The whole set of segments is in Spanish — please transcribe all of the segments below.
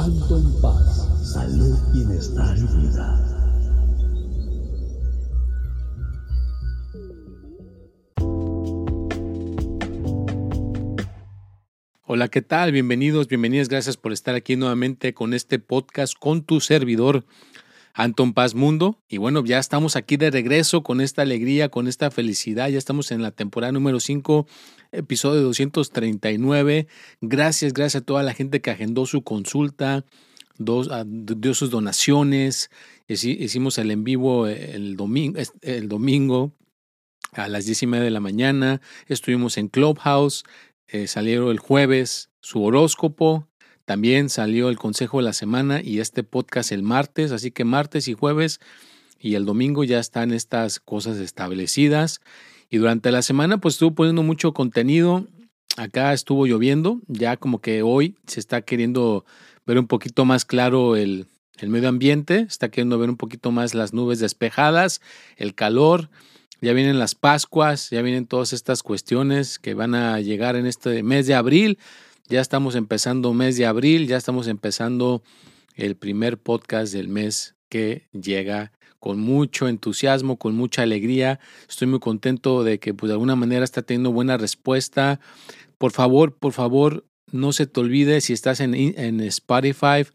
Anton Paz, salud, bienestar y vida. Hola, ¿qué tal? Bienvenidos, bienvenidas. Gracias por estar aquí nuevamente con este podcast con tu servidor, Anton Paz Mundo. Y bueno, ya estamos aquí de regreso con esta alegría, con esta felicidad. Ya estamos en la temporada número 5, episodio 239. Gracias, gracias a toda la gente que agendó su consulta, dio sus donaciones. Hicimos el en vivo el domingo, el domingo a las 10 y media de la mañana. Estuvimos en Clubhouse. Eh, salieron el jueves su horóscopo, también salió el consejo de la semana y este podcast el martes, así que martes y jueves y el domingo ya están estas cosas establecidas. Y durante la semana pues estuvo poniendo mucho contenido. Acá estuvo lloviendo, ya como que hoy se está queriendo ver un poquito más claro el, el medio ambiente, está queriendo ver un poquito más las nubes despejadas, el calor ya vienen las Pascuas, ya vienen todas estas cuestiones que van a llegar en este mes de abril. Ya estamos empezando mes de abril, ya estamos empezando el primer podcast del mes que llega con mucho entusiasmo, con mucha alegría. Estoy muy contento de que pues, de alguna manera está teniendo buena respuesta. Por favor, por favor, no se te olvide si estás en, en Spotify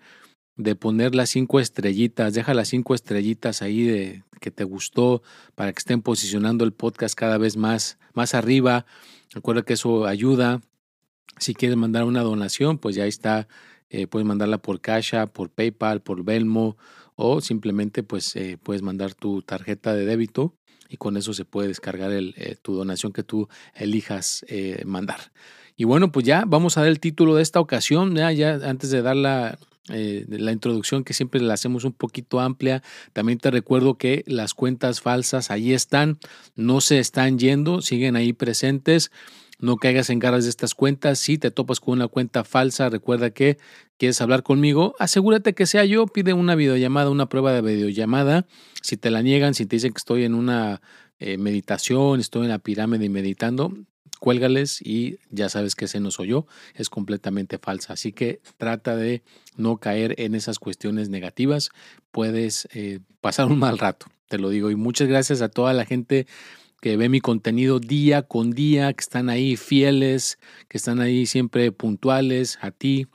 de poner las cinco estrellitas, deja las cinco estrellitas ahí de que te gustó para que estén posicionando el podcast cada vez más, más arriba. Recuerda que eso ayuda. Si quieres mandar una donación, pues ya está. Eh, puedes mandarla por Casha, por PayPal, por Belmo o simplemente pues eh, puedes mandar tu tarjeta de débito y con eso se puede descargar el, eh, tu donación que tú elijas mandar. Y bueno, pues ya vamos a dar el título de esta ocasión, ya, antes de dar la, la introducción que siempre la hacemos un poquito amplia. También te recuerdo que las cuentas falsas ahí están, no se están yendo, siguen ahí presentes. No caigas en garras de estas cuentas. Si te topas con una cuenta falsa, recuerda que quieres hablar conmigo, asegúrate que sea yo. Pide una videollamada, una prueba de videollamada. Si te la niegan, si te dicen que estoy en una eh, meditación, estoy en la pirámide meditando, cuélgales y ya sabes que ese no soy yo, es completamente falsa. Así que trata de no caer en esas cuestiones negativas, puedes eh, pasar un mal rato, te lo digo. Y muchas gracias a toda la gente que ve mi contenido día con día, que están ahí fieles, que están ahí siempre puntuales, a ti,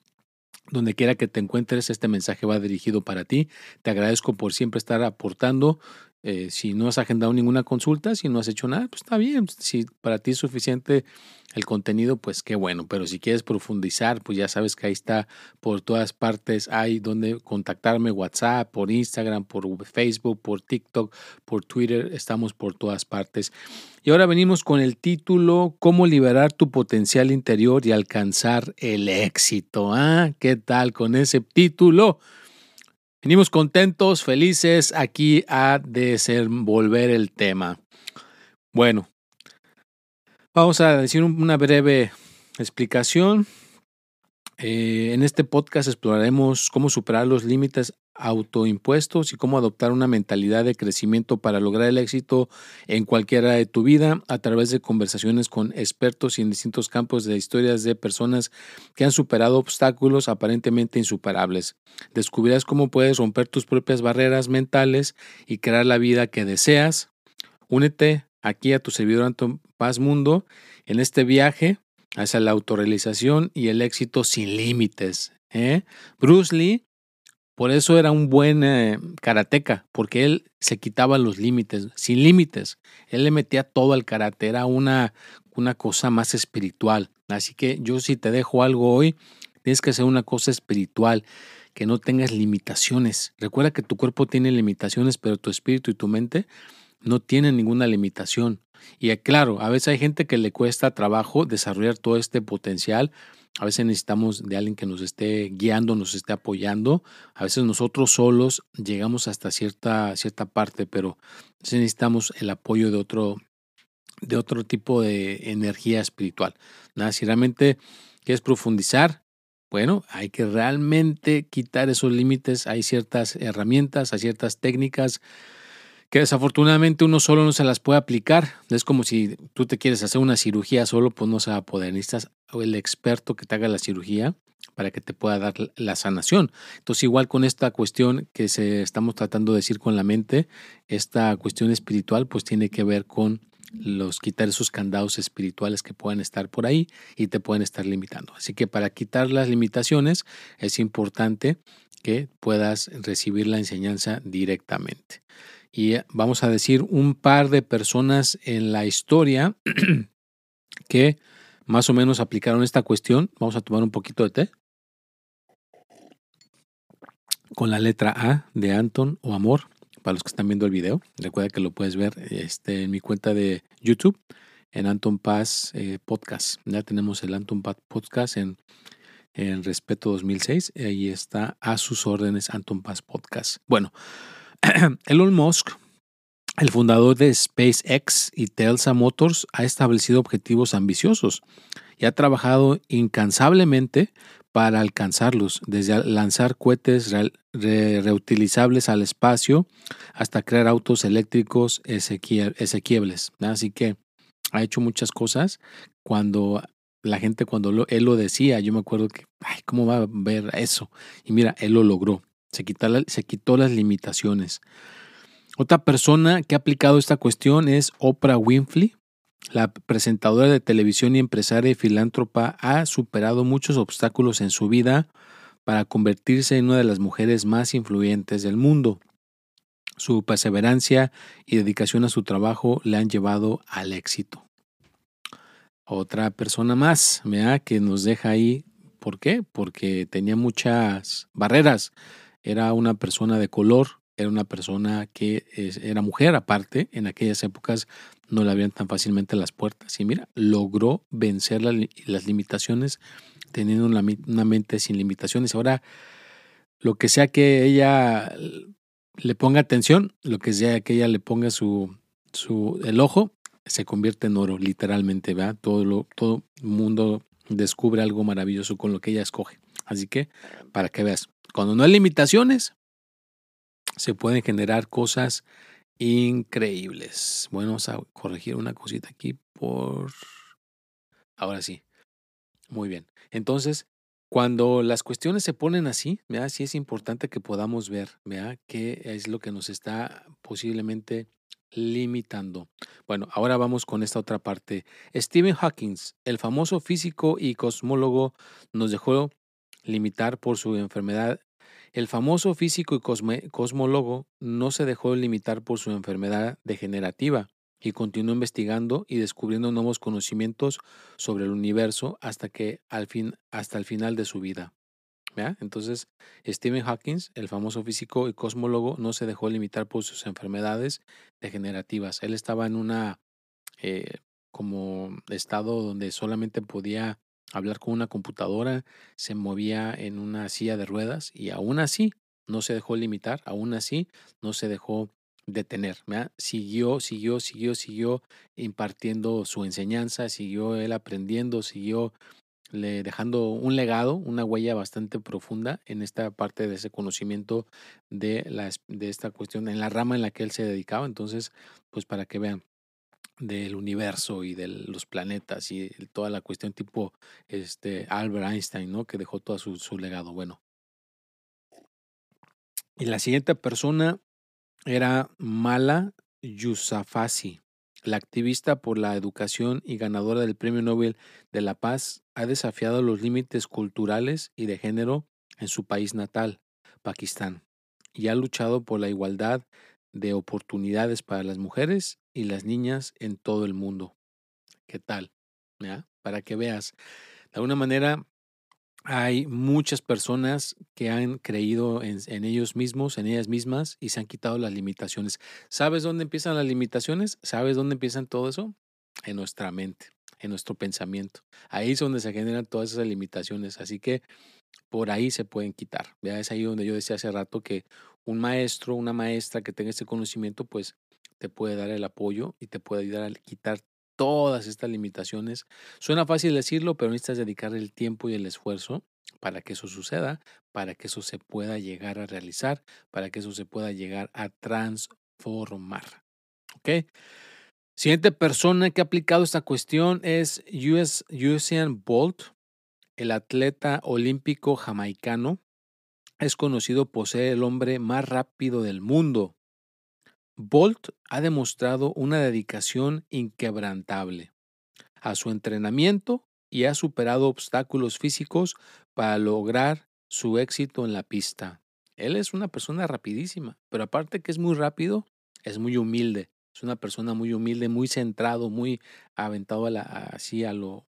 donde quiera que te encuentres, este mensaje va dirigido para ti. Te agradezco por siempre estar aportando. Eh, si no has agendado ninguna consulta, si no has hecho nada, pues está bien. Si para ti es suficiente el contenido, pues qué bueno. Pero si quieres profundizar, pues ya sabes que ahí está por todas partes. Hay donde contactarme, WhatsApp, por Instagram, por Facebook, por TikTok, por Twitter. Estamos por todas partes. Y ahora venimos con el título ¿Cómo liberar tu potencial interior y alcanzar el éxito? ¿Ah? ¿Qué tal con ese título? Venimos contentos, felices aquí a desenvolver el tema. Bueno, vamos a decir una breve explicación. Eh, en este podcast exploraremos cómo superar los límites autoimpuestos y cómo adoptar una mentalidad de crecimiento para lograr el éxito en cualquiera de tu vida a través de conversaciones con expertos y en distintos campos de historias de personas que han superado obstáculos aparentemente insuperables. Descubrirás cómo puedes romper tus propias barreras mentales y crear la vida que deseas. Únete aquí a tu servidor Anton Paz Mundo en este viaje hacia la autorrealización y el éxito sin límites. ¿eh? Bruce Lee por eso era un buen eh, karateca, porque él se quitaba los límites, sin límites. Él le metía todo al karate, era una una cosa más espiritual. Así que yo si te dejo algo hoy, tienes que hacer una cosa espiritual, que no tengas limitaciones. Recuerda que tu cuerpo tiene limitaciones, pero tu espíritu y tu mente no tienen ninguna limitación. Y eh, claro, a veces hay gente que le cuesta trabajo desarrollar todo este potencial. A veces necesitamos de alguien que nos esté guiando, nos esté apoyando. A veces nosotros solos llegamos hasta cierta, cierta parte, pero necesitamos el apoyo de otro, de otro tipo de energía espiritual. Nada, si realmente quieres profundizar, bueno, hay que realmente quitar esos límites. Hay ciertas herramientas, hay ciertas técnicas que desafortunadamente uno solo no se las puede aplicar. Es como si tú te quieres hacer una cirugía solo, pues no se va a poder. Necesitas el experto que te haga la cirugía para que te pueda dar la sanación. Entonces, igual con esta cuestión que se estamos tratando de decir con la mente, esta cuestión espiritual, pues tiene que ver con los quitar esos candados espirituales que puedan estar por ahí y te pueden estar limitando. Así que para quitar las limitaciones es importante que puedas recibir la enseñanza directamente. Y vamos a decir un par de personas en la historia que más o menos aplicaron esta cuestión. Vamos a tomar un poquito de té. Con la letra A de Anton o Amor para los que están viendo el video. Recuerda que lo puedes ver este, en mi cuenta de YouTube, en Anton Paz eh, Podcast. Ya tenemos el Anton Paz Podcast en, en Respeto 2006. Ahí está a sus órdenes Anton Paz Podcast. Bueno, Elon Musk, el fundador de SpaceX y Tesla Motors, ha establecido objetivos ambiciosos y ha trabajado incansablemente para alcanzarlos, desde lanzar cohetes reutilizables al espacio hasta crear autos eléctricos esequibles. Así que ha hecho muchas cosas. Cuando la gente, cuando él lo decía, yo me acuerdo que, ay, ¿cómo va a ver eso? Y mira, él lo logró. Se, quitó las limitaciones. Otra persona que ha aplicado esta cuestión es Oprah Winfrey. La presentadora de televisión y empresaria y filántropa ha superado muchos obstáculos en su vida para convertirse en una de las mujeres más influyentes del mundo. Su perseverancia y dedicación a su trabajo le han llevado al éxito. Otra persona más, que nos deja ahí. ¿Por qué? Porque tenía muchas barreras. Era una persona de color, era una persona que era mujer aparte, en aquellas épocas no le abrían tan fácilmente las puertas. Y mira, logró vencer las limitaciones teniendo una, mente sin limitaciones. Ahora, lo que sea que ella le ponga atención, lo que sea que ella le ponga su, su el ojo, se convierte en oro, literalmente, ¿verdad? Todo lo, todo mundo descubre algo maravilloso con lo que ella escoge. Así que, para que veas, cuando no hay limitaciones, se pueden generar cosas increíbles. Bueno, vamos a corregir una cosita aquí por... Ahora sí. Muy bien. Entonces, cuando las cuestiones se ponen así, sí es importante que podamos ver qué es lo que nos está posiblemente limitando. Bueno, ahora vamos con esta otra parte. Stephen Hawking, el famoso físico y cosmólogo, nos dejó limitar por su enfermedad el famoso físico y cosmólogo no se dejó limitar por su enfermedad degenerativa y continuó investigando y descubriendo nuevos conocimientos sobre el universo hasta que al fin hasta el final de su vida. Entonces, Stephen Hawking, el famoso físico y cosmólogo, no se dejó limitar por sus enfermedades degenerativas. Él estaba en una eh, como estado donde solamente podía hablar con una computadora, se movía en una silla de ruedas y aún así no se dejó limitar, aún así no se dejó detener. Siguió, siguió, siguió, siguió impartiendo su enseñanza, siguió él aprendiendo, siguió le dejando un legado, una huella bastante profunda en esta parte de ese conocimiento de, la, de esta cuestión, en la rama en la que él se dedicaba. Entonces, pues para que vean, del universo y de los planetas y toda la cuestión tipo este Albert Einstein, ¿no? Que dejó todo su, su legado. Bueno. Y la siguiente persona era Mala Yousafzai. La activista por la educación y ganadora del Premio Nobel de la Paz ha desafiado los límites culturales y de género en su país natal, Pakistán, y ha luchado por la igualdad de oportunidades para las mujeres y las niñas en todo el mundo. ¿Qué tal? ¿ya? Para que veas. De alguna manera, hay muchas personas que han creído en, ellos mismos, en ellas mismas, y se han quitado las limitaciones. ¿Sabes dónde empiezan las limitaciones? ¿Sabes dónde empiezan todo eso? En nuestra mente, en nuestro pensamiento. Ahí es donde se generan todas esas limitaciones. Así que por ahí se pueden quitar. ¿ya? Es ahí donde yo decía hace rato que un maestro, una maestra que tenga este conocimiento, pues te puede dar el apoyo y te puede ayudar a quitar todas estas limitaciones. Suena fácil decirlo, pero necesitas dedicar el tiempo y el esfuerzo para que eso suceda, para que eso se pueda llegar a realizar, para que eso se pueda llegar a transformar. ¿Ok? Siguiente persona que ha aplicado esta cuestión es US, Usain Bolt, el atleta olímpico jamaicano. Es conocido por ser el hombre más rápido del mundo. Bolt ha demostrado una dedicación inquebrantable a su entrenamiento y ha superado obstáculos físicos para lograr su éxito en la pista. Él es una persona rapidísima, pero aparte que es muy rápido, es muy humilde. Es una persona muy humilde, muy centrado, muy aventado a la, así a lo,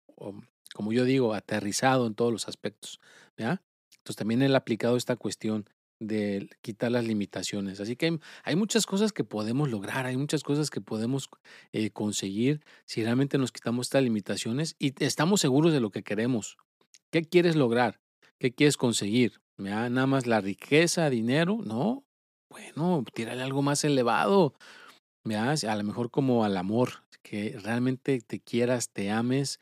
como yo digo, aterrizado en todos los aspectos. ¿ya? Entonces también él ha aplicado esta cuestión de quitar las limitaciones. Así que hay, muchas cosas que podemos lograr, hay muchas cosas que podemos eh, conseguir si realmente nos quitamos estas limitaciones y estamos seguros de lo que queremos. ¿Qué quieres lograr? ¿Qué quieres conseguir? ¿Nada más la riqueza, dinero? No. Bueno, tírale algo más elevado. A lo mejor como al amor, que realmente te quieras, te ames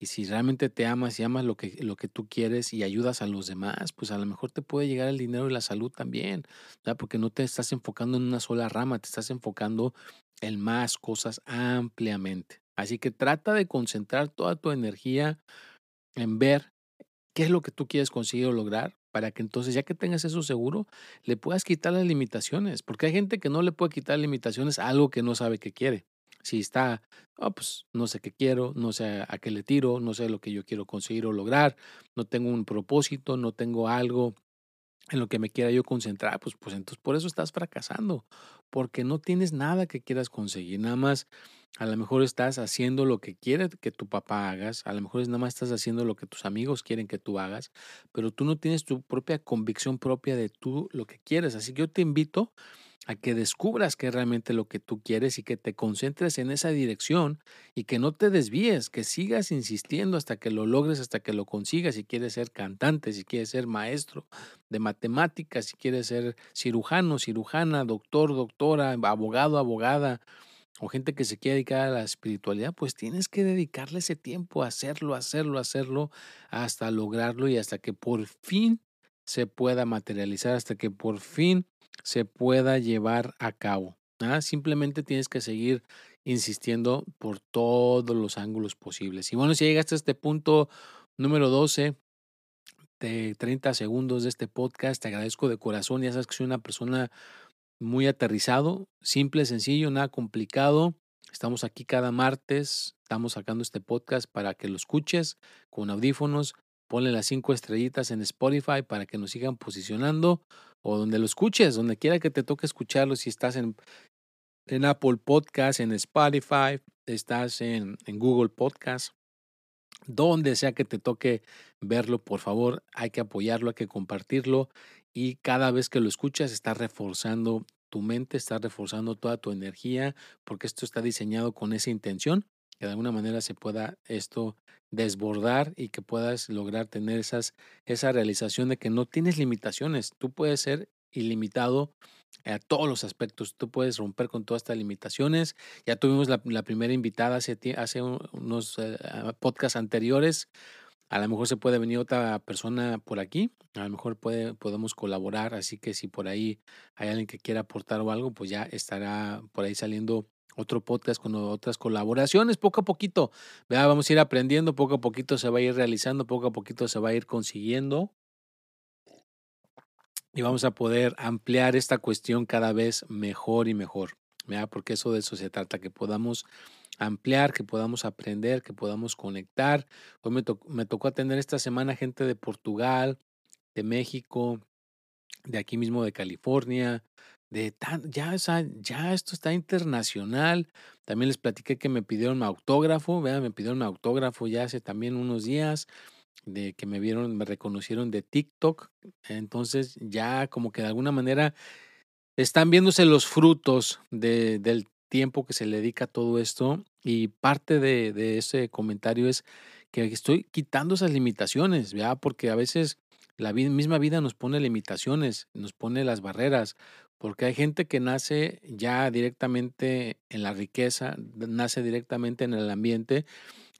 y si realmente te amas y amas lo que, lo que tú quieres y ayudas a los demás, pues a lo mejor te puede llegar el dinero y la salud también, porque no te estás enfocando en una sola rama, te estás enfocando en más cosas ampliamente. Así que trata de concentrar toda tu energía en ver qué es lo que tú quieres conseguir o lograr para que entonces, ya que tengas eso seguro, le puedas quitar las limitaciones, porque hay gente que no le puede quitar limitaciones a algo que no sabe que quiere. Si está, oh, pues no sé qué quiero, no sé a qué le tiro, no sé lo que yo quiero conseguir o lograr, no tengo un propósito, no tengo algo en lo que me quiera yo concentrar, pues, pues entonces por eso estás fracasando, porque no tienes nada que quieras conseguir, nada más a lo mejor estás haciendo lo que quiere que tu papá hagas, a lo mejor nada más estás haciendo lo que tus amigos quieren que tú hagas, pero tú no tienes tu propia convicción propia de tú lo que quieres, así que yo te invito a que descubras qué es realmente lo que tú quieres y que te concentres en esa dirección y que no te desvíes, que sigas insistiendo hasta que lo logres, hasta que lo consigas, si quieres ser cantante, si quieres ser maestro de matemáticas, si quieres ser cirujano, cirujana, doctor, doctora, abogado, abogada, o gente que se quiere dedicar a la espiritualidad, pues tienes que dedicarle ese tiempo a hacerlo, hacerlo, hacerlo, hasta lograrlo y hasta que por fin se pueda materializar, hasta que por fin se pueda llevar a cabo. ¿ah? Simplemente tienes que seguir insistiendo por todos los ángulos posibles. Y bueno, si llegaste a este punto número 12 de 30 segundos de este podcast, te agradezco de corazón. Ya sabes que soy una persona muy aterrizado, simple, sencillo, nada complicado. Estamos aquí cada martes, estamos sacando este podcast para que lo escuches con audífonos. Ponle las cinco estrellitas en Spotify para que nos sigan posicionando o donde lo escuches, donde quiera que te toque escucharlo, si estás en, en Apple Podcast, en Spotify, estás en, en Google Podcast, donde sea que te toque verlo, por favor, hay que apoyarlo, hay que compartirlo y cada vez que lo escuchas está reforzando tu mente, está reforzando toda tu energía, porque esto está diseñado con esa intención, que de alguna manera se pueda esto desbordar y que puedas lograr tener esas, esa realización de que no tienes limitaciones. Tú puedes ser ilimitado a todos los aspectos. Tú puedes romper con todas estas limitaciones. Ya tuvimos la, primera invitada hace, hace unos eh, podcasts anteriores. A lo mejor se puede venir otra persona por aquí. A lo mejor puede, podemos colaborar. Así que si por ahí hay alguien que quiera aportar o algo, pues ya estará por ahí saliendo otro podcast con otras colaboraciones, poco a poquito. Vamos a ir aprendiendo, poco a poquito se va a ir realizando, poco a poquito se va a ir consiguiendo. Y vamos a poder ampliar esta cuestión cada vez mejor y mejor. Porque eso de eso se trata, que podamos ampliar, que podamos aprender, que podamos conectar. Hoy me, me tocó atender esta semana gente de Portugal, de México, de aquí mismo de California, de tan, ya, ya esto está internacional. También les platiqué que me pidieron mi autógrafo, vean, me pidieron mi autógrafo ya hace también unos días de que me vieron, me reconocieron de TikTok. Entonces ya como que de alguna manera están viéndose los frutos de, del tiempo que se le dedica a todo esto y parte de, ese comentario es que estoy quitando esas limitaciones, ¿ya? porque a veces la misma vida nos pone limitaciones, nos pone las barreras, porque hay gente que nace ya directamente en la riqueza, nace directamente en el ambiente,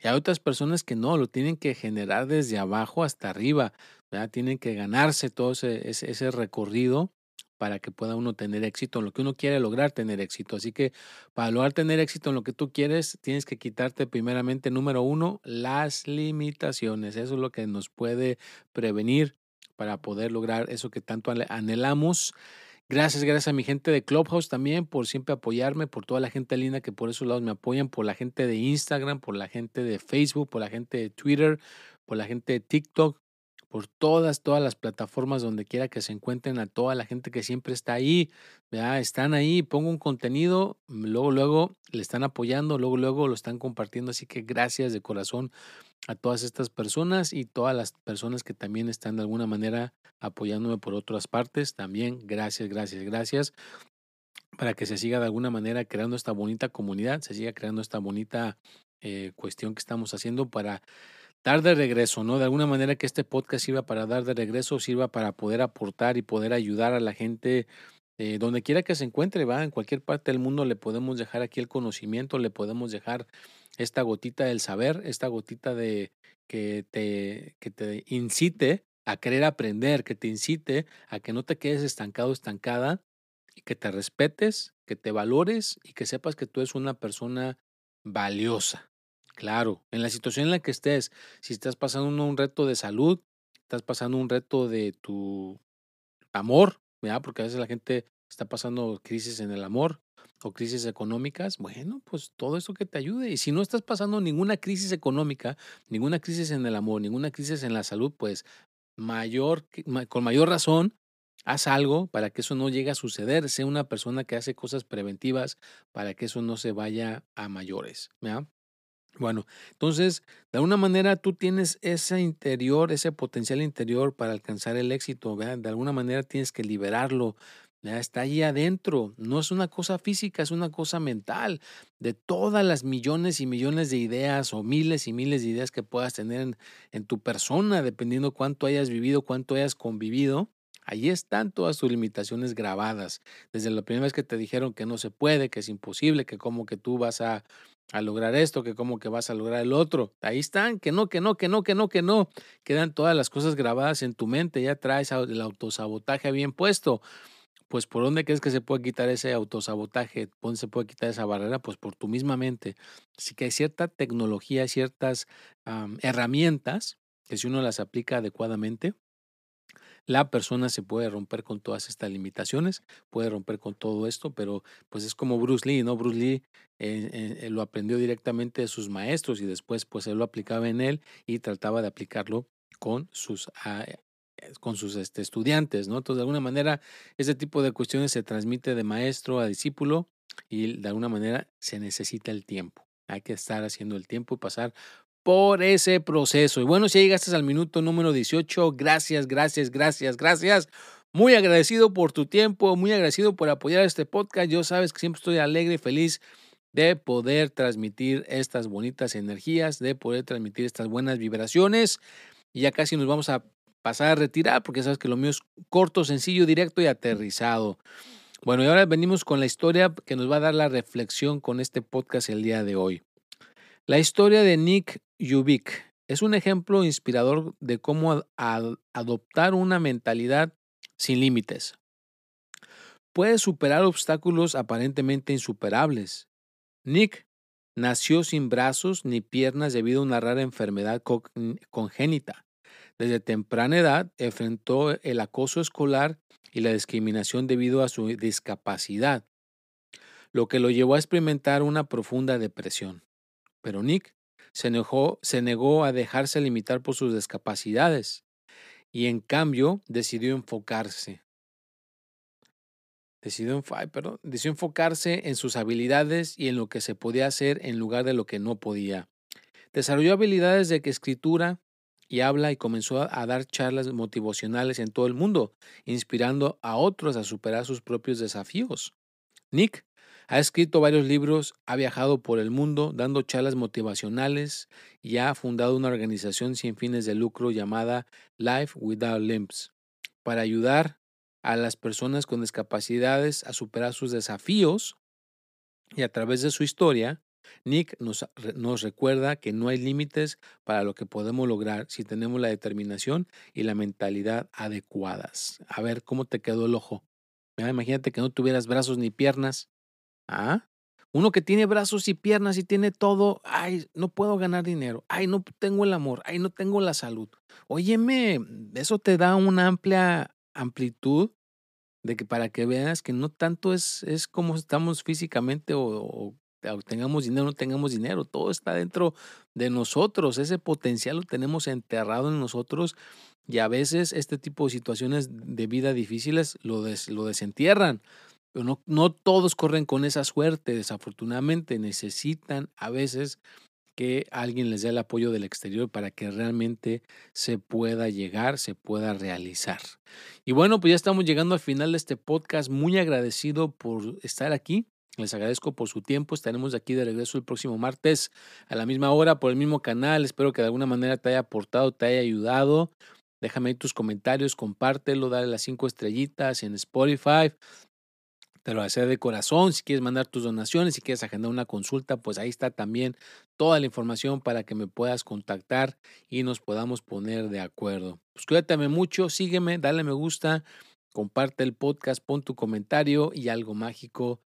y hay otras personas que no, lo tienen que generar desde abajo hasta arriba, ¿verdad? tienen que ganarse todo ese, ese recorrido para que pueda uno tener éxito en lo que uno quiere lograr tener éxito. Así que para lograr tener éxito en lo que tú quieres, tienes que quitarte primeramente, número uno, las limitaciones. Eso es lo que nos puede prevenir para poder lograr eso que tanto anhelamos. Gracias, gracias a mi gente de Clubhouse también por siempre apoyarme, por toda la gente linda que por esos lados me apoyan, por la gente de Instagram, por la gente de Facebook, por la gente de Twitter, por la gente de TikTok, por todas, todas las plataformas donde quiera que se encuentren, a toda la gente que siempre está ahí, ¿verdad? están ahí, pongo un contenido, luego, luego le están apoyando, luego, luego lo están compartiendo, así que gracias de corazón a todas estas personas y todas las personas que también están de alguna manera apoyándome por otras partes, también gracias, gracias, gracias para que se siga de alguna manera creando esta bonita comunidad, se siga creando esta bonita eh, cuestión que estamos haciendo para dar de regreso, ¿no? De alguna manera que este podcast sirva para dar de regreso, sirva para poder aportar y poder ayudar a la gente eh, donde quiera que se encuentre, va, en cualquier parte del mundo le podemos dejar aquí el conocimiento, le podemos dejar esta gotita del saber, esta gotita de que te, que te incite a querer aprender, que te incite a que no te quedes estancado, estancada, y que te respetes, que te valores y que sepas que tú eres una persona valiosa. Claro, en la situación en la que estés, si estás pasando un reto de salud, estás pasando un reto de tu amor, ¿verdad? porque a veces la gente está pasando crisis en el amor o crisis económicas, bueno, pues todo eso que te ayude. Y si no estás pasando ninguna crisis económica, ninguna crisis en el amor, ninguna crisis en la salud, pues mayor, con mayor razón, haz algo para que eso no llegue a suceder. Sé una persona que hace cosas preventivas para que eso no se vaya a mayores. ¿verdad? Bueno, entonces, de alguna manera tú tienes ese interior, ese potencial interior para alcanzar el éxito. De alguna manera tienes que liberarlo, está ahí adentro. No es una cosa física, es una cosa mental. De todas las millones y millones de ideas o miles y miles de ideas que puedas tener en, en tu persona, dependiendo cuánto hayas vivido, cuánto hayas convivido, Ahí están todas tus limitaciones grabadas. Desde la primera vez que te dijeron que no se puede, que es imposible, que como que tú vas a a lograr esto, que como que vas a lograr el otro. Ahí están, que no, que no, que no, que no, que no. Quedan todas las cosas grabadas en tu mente, ya traes el autosabotaje bien puesto. Pues por dónde crees que se puede quitar ese autosabotaje? ¿Dónde se puede quitar esa barrera? Pues por tu misma mente. Así que hay cierta tecnología, ciertas herramientas que si uno las aplica adecuadamente, la persona se puede romper con todas estas limitaciones, puede romper con todo esto, pero pues es como Bruce Lee, ¿no? Bruce Lee eh, eh, lo aprendió directamente de sus maestros y después pues él lo aplicaba en él y trataba de aplicarlo con sus, ah, eh, con sus este, estudiantes, ¿no? Entonces de alguna manera ese tipo de cuestiones se transmite de maestro a discípulo y de alguna manera se necesita el tiempo. Hay que estar haciendo el tiempo y pasar por ese proceso. Y bueno, si llegaste al minuto número 18, gracias, gracias, gracias, gracias. Muy agradecido por tu tiempo, muy agradecido por apoyar este podcast. Yo sabes que siempre estoy alegre y feliz de poder transmitir estas bonitas energías, de poder transmitir estas buenas vibraciones. Y ya casi nos vamos a pasar a retirar porque sabes que lo mío es corto, sencillo, directo y aterrizado. Bueno, y ahora venimos con la historia que nos va a dar la reflexión con este podcast el día de hoy. La historia de Nick Yubik es un ejemplo inspirador de cómo adoptar una mentalidad sin límites. Puede superar obstáculos aparentemente insuperables. Nick nació sin brazos ni piernas debido a una rara enfermedad congénita. Desde temprana edad enfrentó el acoso escolar y la discriminación debido a su discapacidad, lo que lo llevó a experimentar una profunda depresión. Pero Nick se, se negó a dejarse limitar por sus discapacidades y en cambio decidió enfocarse. decidió, decidió enfocarse en sus habilidades y en lo que se podía hacer en lugar de lo que no podía. Desarrolló habilidades de escritura y habla y comenzó a dar charlas motivacionales en todo el mundo, inspirando a otros a superar sus propios desafíos. Nick ha escrito varios libros, ha viajado por el mundo dando charlas motivacionales y ha fundado una organización sin fines de lucro llamada Life Without Limbs para ayudar a las personas con discapacidades a superar sus desafíos y a través de su historia, Nick nos, nos, recuerda que no hay límites para lo que podemos lograr si tenemos la determinación y la mentalidad adecuadas. A ver, ¿cómo te quedó el ojo? Imagínate que no tuvieras brazos ni piernas. ¿Ah? Uno que tiene brazos y piernas y tiene todo, ay, no puedo ganar dinero, ay, no tengo el amor, ay, no tengo la salud. Óyeme, eso te da una amplia amplitud de que para que veas que no tanto es, es como estamos físicamente o, tengamos dinero o no tengamos dinero, todo está dentro de nosotros, ese potencial lo tenemos enterrado en nosotros y a veces este tipo de situaciones de vida difíciles lo, lo desentierran. Pero no, no todos corren con esa suerte, desafortunadamente necesitan a veces que alguien les dé el apoyo del exterior para que realmente se pueda llegar, se pueda realizar. Y bueno, pues ya estamos llegando al final de este podcast. Muy agradecido por estar aquí. Les agradezco por su tiempo. Estaremos aquí de regreso el próximo martes a la misma hora por el mismo canal. Espero que de alguna manera te haya aportado, te haya ayudado. Déjame ahí tus comentarios, compártelo, dale las cinco estrellitas en Spotify. Te lo hacer de corazón. Si quieres mandar tus donaciones, si quieres agendar una consulta, pues ahí está también toda la información para que me puedas contactar y nos podamos poner de acuerdo. Pues mucho, sígueme, dale me gusta, comparte el podcast, pon tu comentario y algo mágico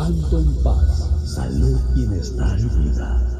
Anton Paz, salud, bienestar y vida.